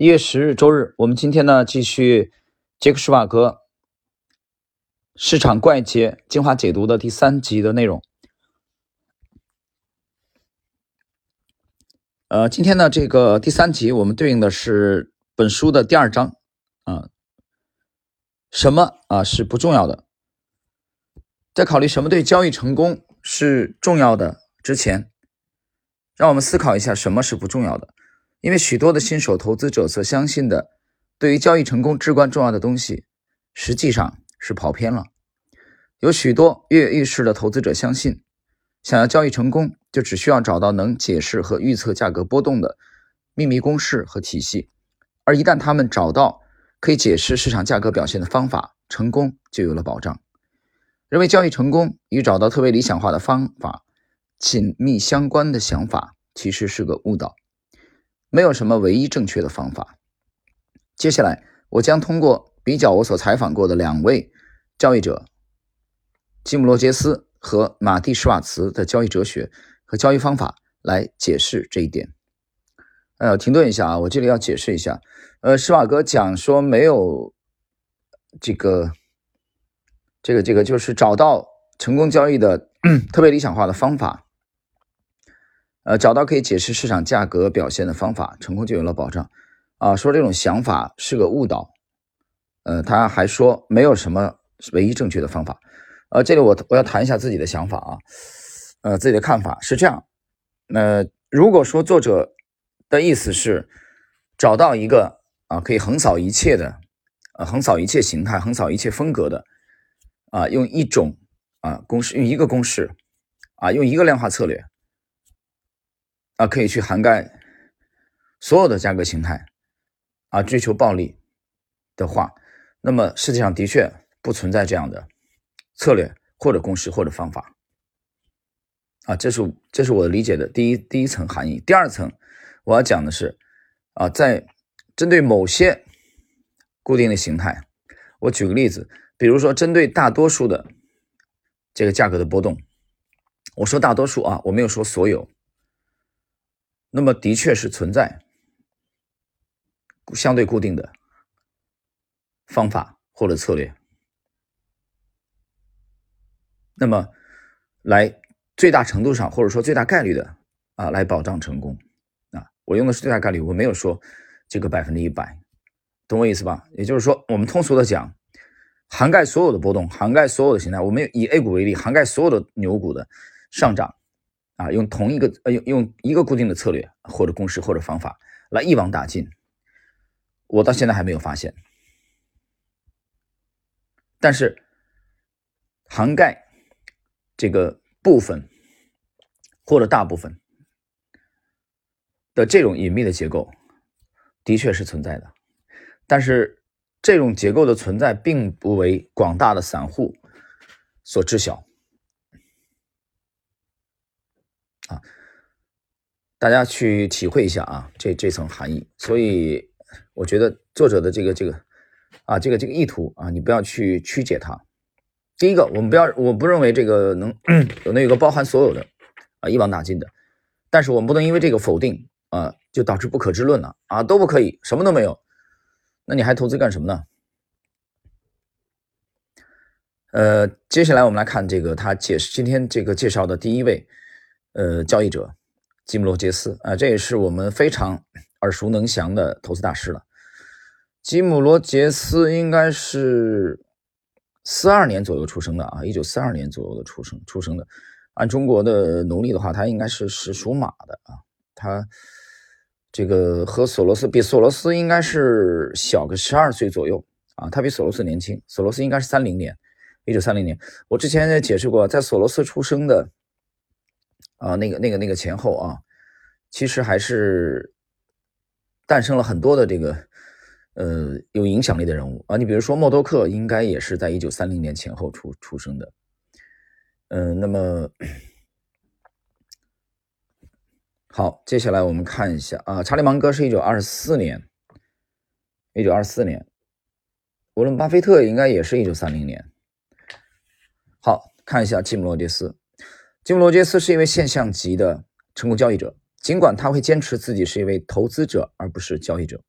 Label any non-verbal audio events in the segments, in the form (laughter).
一月十日周日，我们今天呢继续杰克施瓦格市场怪杰精华解读的第三集的内容。呃，今天呢这个第三集我们对应的是本书的第二章啊，什么啊是不重要的？在考虑什么对交易成功是重要的之前，让我们思考一下什么是不重要的。因为许多的新手投资者所相信的，对于交易成功至关重要的东西，实际上是跑偏了。有许多跃跃欲试的投资者相信，想要交易成功，就只需要找到能解释和预测价格波动的秘密公式和体系。而一旦他们找到可以解释市场价格表现的方法，成功就有了保障。认为交易成功与找到特别理想化的方法紧密相关的想法，其实是个误导。没有什么唯一正确的方法。接下来，我将通过比较我所采访过的两位交易者吉姆·罗杰斯和马蒂·施瓦茨的交易哲学和交易方法来解释这一点。呃，停顿一下啊，我这里要解释一下。呃，施瓦格讲说没有这个、这个、这个，就是找到成功交易的 (clears throat) 特别理想化的方法。呃，找到可以解释市场价格表现的方法，成功就有了保障。啊，说这种想法是个误导。呃，他还说没有什么唯一正确的方法。呃，这里我我要谈一下自己的想法啊，呃，自己的看法是这样。那如果说作者的意思是找到一个啊可以横扫一切的，呃，横扫一切形态、横扫一切风格的，啊，用一种啊公式，用一个公式，啊，用一个量化策略。啊，可以去涵盖所有的价格形态啊，追求暴利的话，那么世界上的确不存在这样的策略或者公式或者方法啊，这是这是我理解的第一第一层含义。第二层我要讲的是啊，在针对某些固定的形态，我举个例子，比如说针对大多数的这个价格的波动，我说大多数啊，我没有说所有。那么的确是存在相对固定的方法或者策略，那么来最大程度上或者说最大概率的啊来保障成功啊，我用的是最大概率，我没有说这个百分之一百，懂我意思吧？也就是说，我们通俗的讲，涵盖所有的波动，涵盖所有的形态。我们以 A 股为例，涵盖所有的牛股的上涨。啊，用同一个呃，用用一个固定的策略或者公式或者方法来一网打尽，我到现在还没有发现。但是涵盖这个部分或者大部分的这种隐秘的结构，的确是存在的。但是这种结构的存在，并不为广大的散户所知晓。啊，大家去体会一下啊，这这层含义。所以我觉得作者的这个这个啊，这个这个意图啊，你不要去曲解它。第一个，我们不要，我不认为这个能有那个包含所有的啊，一网打尽的。但是我们不能因为这个否定啊，就导致不可知论了啊，都不可以，什么都没有。那你还投资干什么呢？呃，接下来我们来看这个他解释今天这个介绍的第一位。呃，交易者吉姆·罗杰斯啊，这也是我们非常耳熟能详的投资大师了。吉姆·罗杰斯应该是四二年左右出生的啊，一九四二年左右的出生出生的。按中国的农历的话，他应该是是属马的啊。他这个和索罗斯比，索罗斯应该是小个十二岁左右啊，他比索罗斯年轻。索罗斯应该是三零年，一九三零年。我之前也解释过，在索罗斯出生的。啊，那个、那个、那个前后啊，其实还是诞生了很多的这个呃有影响力的人物啊。你比如说默多克，应该也是在一九三零年前后出出生的。嗯，那么好，接下来我们看一下啊，查理芒格是一九二四年，一九二四年，沃伦巴菲特应该也是一九三零年。好看一下吉姆罗杰斯。吉姆·罗杰斯是一位现象级的成功交易者，尽管他会坚持自己是一位投资者而不是交易者。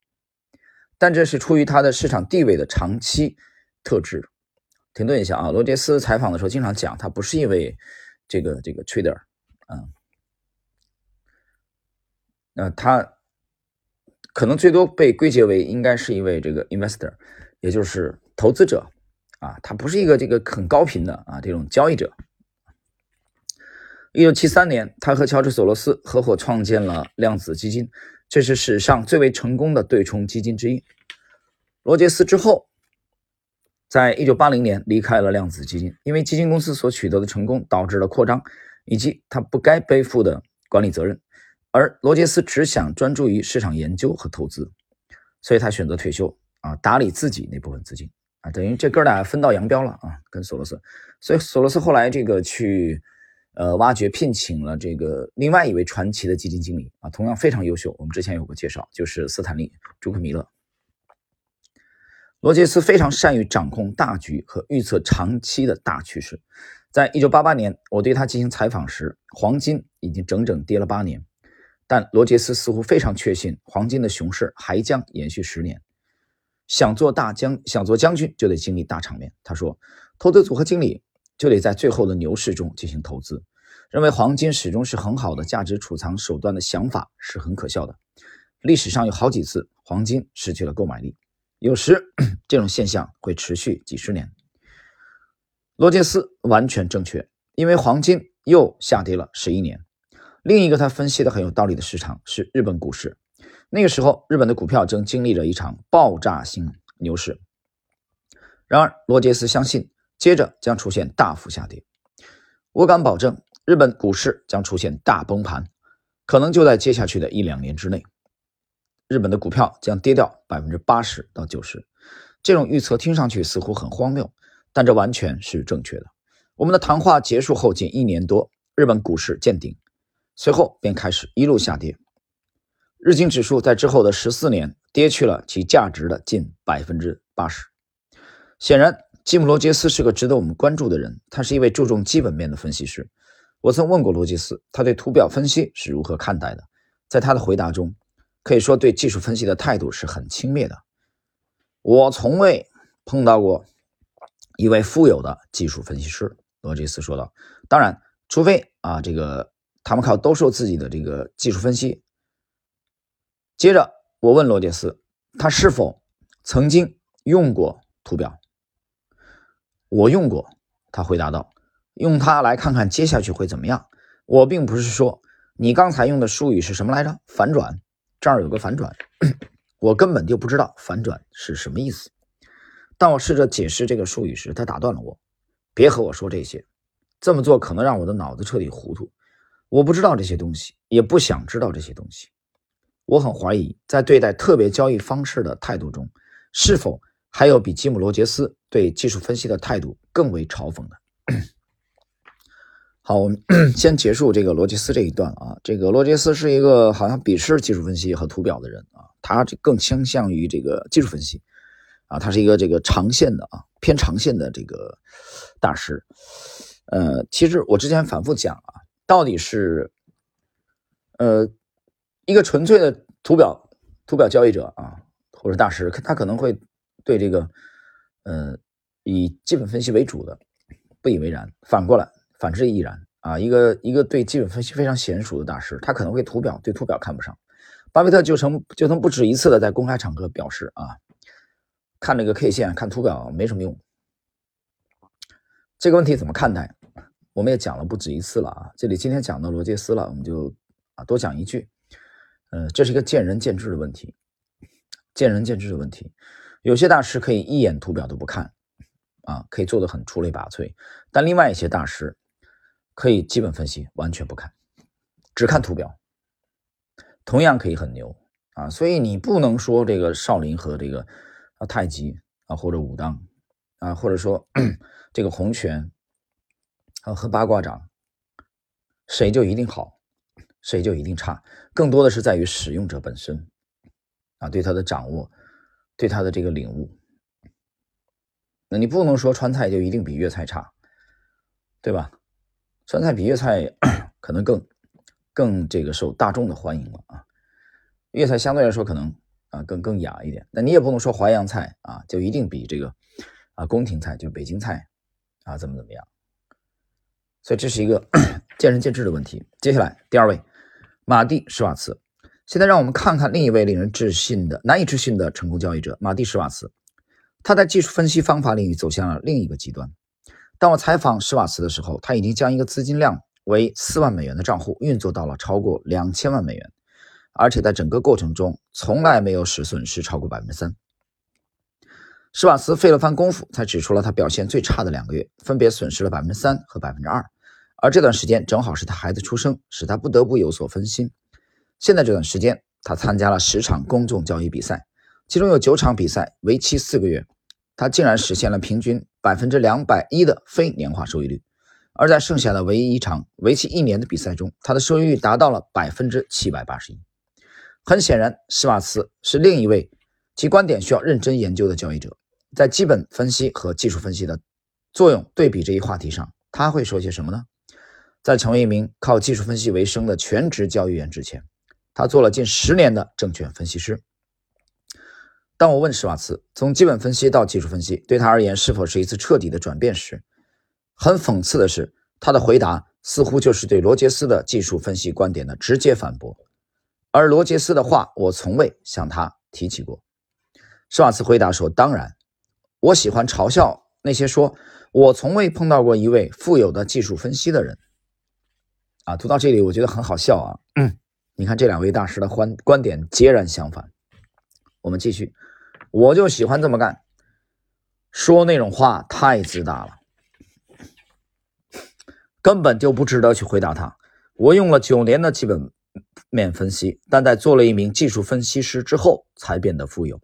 但这是出于他的市场地位的长期特质。停顿一下啊，罗杰斯采访的时候经常讲，他不是一位这个这个 trader，嗯，那他可能最多被归结为应该是一位这个 investor，也就是投资者啊，他不是一个这个很高频的啊这种交易者。一九七三年，他和乔治·索罗斯合伙创建了量子基金，这是史上最为成功的对冲基金之一。罗杰斯之后。在一九八零年离开了量子基金，因为基金公司所取得的成功导致了扩张，以及他不该背负的管理责任。而罗杰斯只想专注于市场研究和投资，所以他选择退休啊，打理自己那部分资金啊，等于这哥俩分道扬镳了啊，跟索罗斯。所以索罗斯后来这个去呃挖掘聘请了这个另外一位传奇的基金经理啊，同样非常优秀。我们之前有过介绍，就是斯坦利·朱克米勒。罗杰斯非常善于掌控大局和预测长期的大趋势。在一九八八年，我对他进行采访时，黄金已经整整跌了八年，但罗杰斯似乎非常确信黄金的熊市还将延续十年。想做大将，想做将军，就得经历大场面。他说：“投资组合经理就得在最后的牛市中进行投资。”认为黄金始终是很好的价值储藏手段的想法是很可笑的。历史上有好几次黄金失去了购买力。有时 (clears throat) 这种现象会持续几十年。罗杰斯完全正确，因为黄金又下跌了十一年。另一个他分析的很有道理的市场是日本股市，那个时候日本的股票正经历着一场爆炸性牛市。然而罗杰斯相信，接着将出现大幅下跌。我敢保证，日本股市将出现大崩盘，可能就在接下去的一两年之内。日本的股票将跌掉百分之八十到九十，这种预测听上去似乎很荒谬，但这完全是正确的。我们的谈话结束后仅一年多，日本股市见顶，随后便开始一路下跌。日经指数在之后的十四年跌去了其价值的近百分之八十。显然，吉姆·罗杰斯是个值得我们关注的人，他是一位注重基本面的分析师。我曾问过罗杰斯，他对图表分析是如何看待的，在他的回答中。可以说，对技术分析的态度是很轻蔑的。我从未碰到过一位富有的技术分析师。罗杰斯说道：“当然，除非啊，这个他们靠兜售自己的这个技术分析。”接着，我问罗杰斯，他是否曾经用过图表？我用过，他回答道：“用它来看看接下去会怎么样。”我并不是说你刚才用的术语是什么来着？反转。这儿有个反转，(clears throat) 我根本就不知道反转是什么意思。当我试着解释这个术语时，他打断了我：“别和我说这些，这么做可能让我的脑子彻底糊涂。我不知道这些东西，也不想知道这些东西。我很怀疑，在对待特别交易方式的态度中，是否还有比吉姆·罗杰斯对技术分析的态度更为嘲讽的。”好，我们 (clears throat) 先结束这个罗杰斯这一段啊。这个罗杰斯是一个好像鄙视技术分析和图表的人啊，他这更倾向于这个技术分析啊，他是一个这个长线的啊，偏长线的这个大师。呃，其实我之前反复讲啊，到底是呃一个纯粹的图表图表交易者啊，或者大师，他可能会对这个呃以基本分析为主的不以为然，反过来。反之亦然啊！一个一个对基本分析非常娴熟的大师，他可能会图表对图表看不上。巴菲特就曾就曾不止一次的在公开场合表示啊，看这个 K 线看图表没什么用。这个问题怎么看待？我们也讲了不止一次了啊！这里今天讲到罗杰斯了，我们就啊多讲一句，呃，这是一个见仁见智的问题，见仁见智的问题。有些大师可以一眼图表都不看啊，可以做的很出类拔萃，但另外一些大师。可以基本分析完全不看，只看图表，同样可以很牛啊！所以你不能说这个少林和这个啊太极啊或者武当啊，或者说 (clears throat) 这个洪拳啊和八卦掌，谁就一定好，谁就一定差，更多的是在于使用者本身啊对他的掌握，对他的这个领悟。那你不能说川菜就一定比粤菜差，对吧？川菜比粤菜 (coughs) 可能更更这个受大众的欢迎了啊，粤菜相对来说可能啊更更雅一点。那你也不能说淮扬菜啊就一定比这个啊宫廷菜就北京菜啊怎么怎么样。所以这是一个 (coughs) 见仁见智的问题。接下来第二位，马蒂施瓦茨。现在让我们看看另一位令人置信的、难以置信的成功交易者马蒂施瓦茨。他在技术分析方法领域走向了另一个极端。当我采访施瓦茨的时候，他已经将一个资金量为四万美元的账户运作到了超过两千万美元，而且在整个过程中从来没有使损失超过百分之三。施瓦茨费了番功夫才指出了他表现最差的两个月，分别损失了百分之三和百分之二，而这段时间正好是他孩子出生，使他不得不有所分心。现在这段时间，他参加了十场公众交易比赛。其中有九场比赛为期四个月，他竟然实现了平均百分之两百一的非年化收益率，而在剩下的唯一一场为期一年的比赛中，他的收益率达到了百分之七百八十一。很显然，施瓦茨是另一位其观点需要认真研究的交易者。在基本分析和技术分析的作用对比这一话题上，他会说些什么呢？在成为一名靠技术分析为生的全职交易员之前，他做了近十年的证券分析师。当我问施瓦茨从基本分析到技术分析对他而言是否是一次彻底的转变时，很讽刺的是，他的回答似乎就是对罗杰斯的技术分析观点的直接反驳。而罗杰斯的话，我从未向他提起过。施瓦茨回答说：“当然，我喜欢嘲笑那些说我从未碰到过一位富有的技术分析的人。”啊，读到这里，我觉得很好笑啊。嗯，你看这两位大师的观观点截然相反。我们继续。我就喜欢这么干，说那种话太自大了，根本就不值得去回答他。我用了九年的基本面分析，但在做了一名技术分析师之后，才变得富有。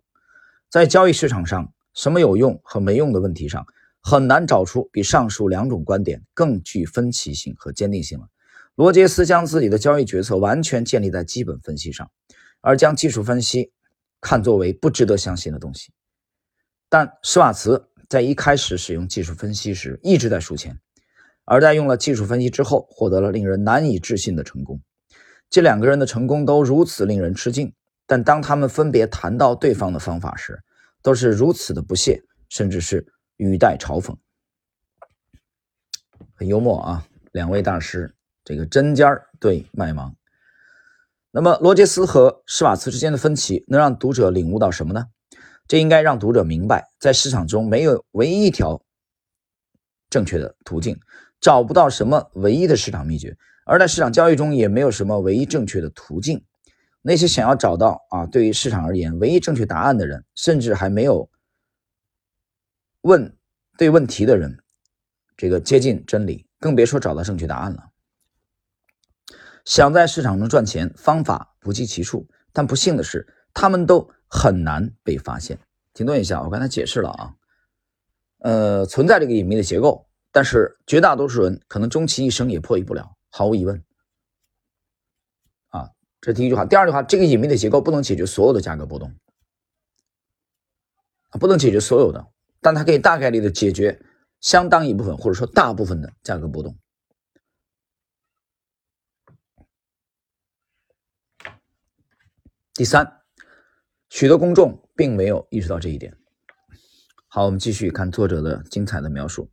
在交易市场上，什么有用和没用的问题上，很难找出比上述两种观点更具分歧性和坚定性了。罗杰斯将自己的交易决策完全建立在基本分析上，而将技术分析。看作为不值得相信的东西，但施瓦茨在一开始使用技术分析时一直在输钱，而在用了技术分析之后，获得了令人难以置信的成功。这两个人的成功都如此令人吃惊，但当他们分别谈到对方的方法时，都是如此的不屑，甚至是语带嘲讽。很幽默啊，两位大师，这个针尖儿对麦芒。那么，罗杰斯和施瓦茨之间的分歧能让读者领悟到什么呢？这应该让读者明白，在市场中没有唯一一条正确的途径，找不到什么唯一的市场秘诀，而在市场交易中也没有什么唯一正确的途径。那些想要找到啊，对于市场而言唯一正确答案的人，甚至还没有问对问题的人，这个接近真理，更别说找到正确答案了。想在市场中赚钱，方法不计其数，但不幸的是，他们都很难被发现。停顿一下，我刚才解释了啊，呃，存在这个隐秘的结构，但是绝大多数人可能终其一生也破译不了，毫无疑问。啊，这第一句话。第二句话，这个隐秘的结构不能解决所有的价格波动，不能解决所有的，但它可以大概率的解决相当一部分，或者说大部分的价格波动。第三，许多公众并没有意识到这一点。好，我们继续看作者的精彩的描述。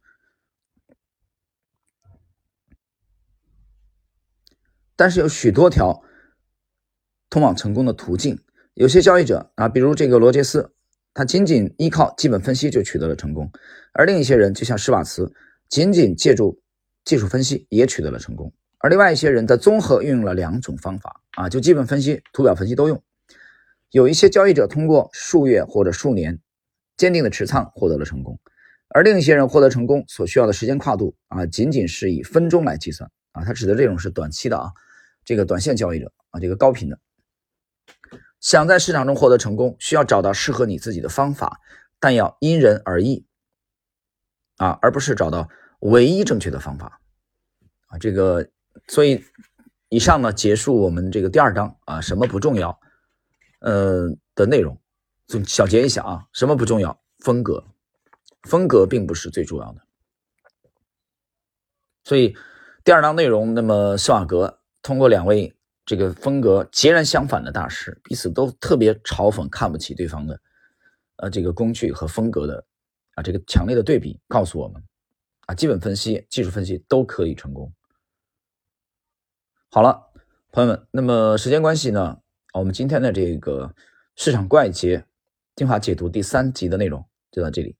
但是有许多条通往成功的途径。有些交易者啊，比如这个罗杰斯，他仅仅依靠基本分析就取得了成功；而另一些人，就像施瓦茨，仅仅借助技术分析也取得了成功；而另外一些人在综合运用了两种方法啊，就基本分析、图表分析都用。有一些交易者通过数月或者数年坚定的持仓获得了成功，而另一些人获得成功所需要的时间跨度啊，仅仅是以分钟来计算啊。他指的这种是短期的啊，这个短线交易者啊，这个高频的。想在市场中获得成功，需要找到适合你自己的方法，但要因人而异啊，而不是找到唯一正确的方法啊。这个，所以以上呢，结束我们这个第二章啊，什么不重要。呃的内容，总小结一下啊，什么不重要？风格，风格并不是最重要的。所以第二章内容，那么施瓦格通过两位这个风格截然相反的大师，彼此都特别嘲讽、看不起对方的，呃，这个工具和风格的啊，这个强烈的对比告诉我们，啊，基本分析、技术分析都可以成功。好了，朋友们，那么时间关系呢，我们今天的这个市场怪杰精华解读第三集的内容就到这里。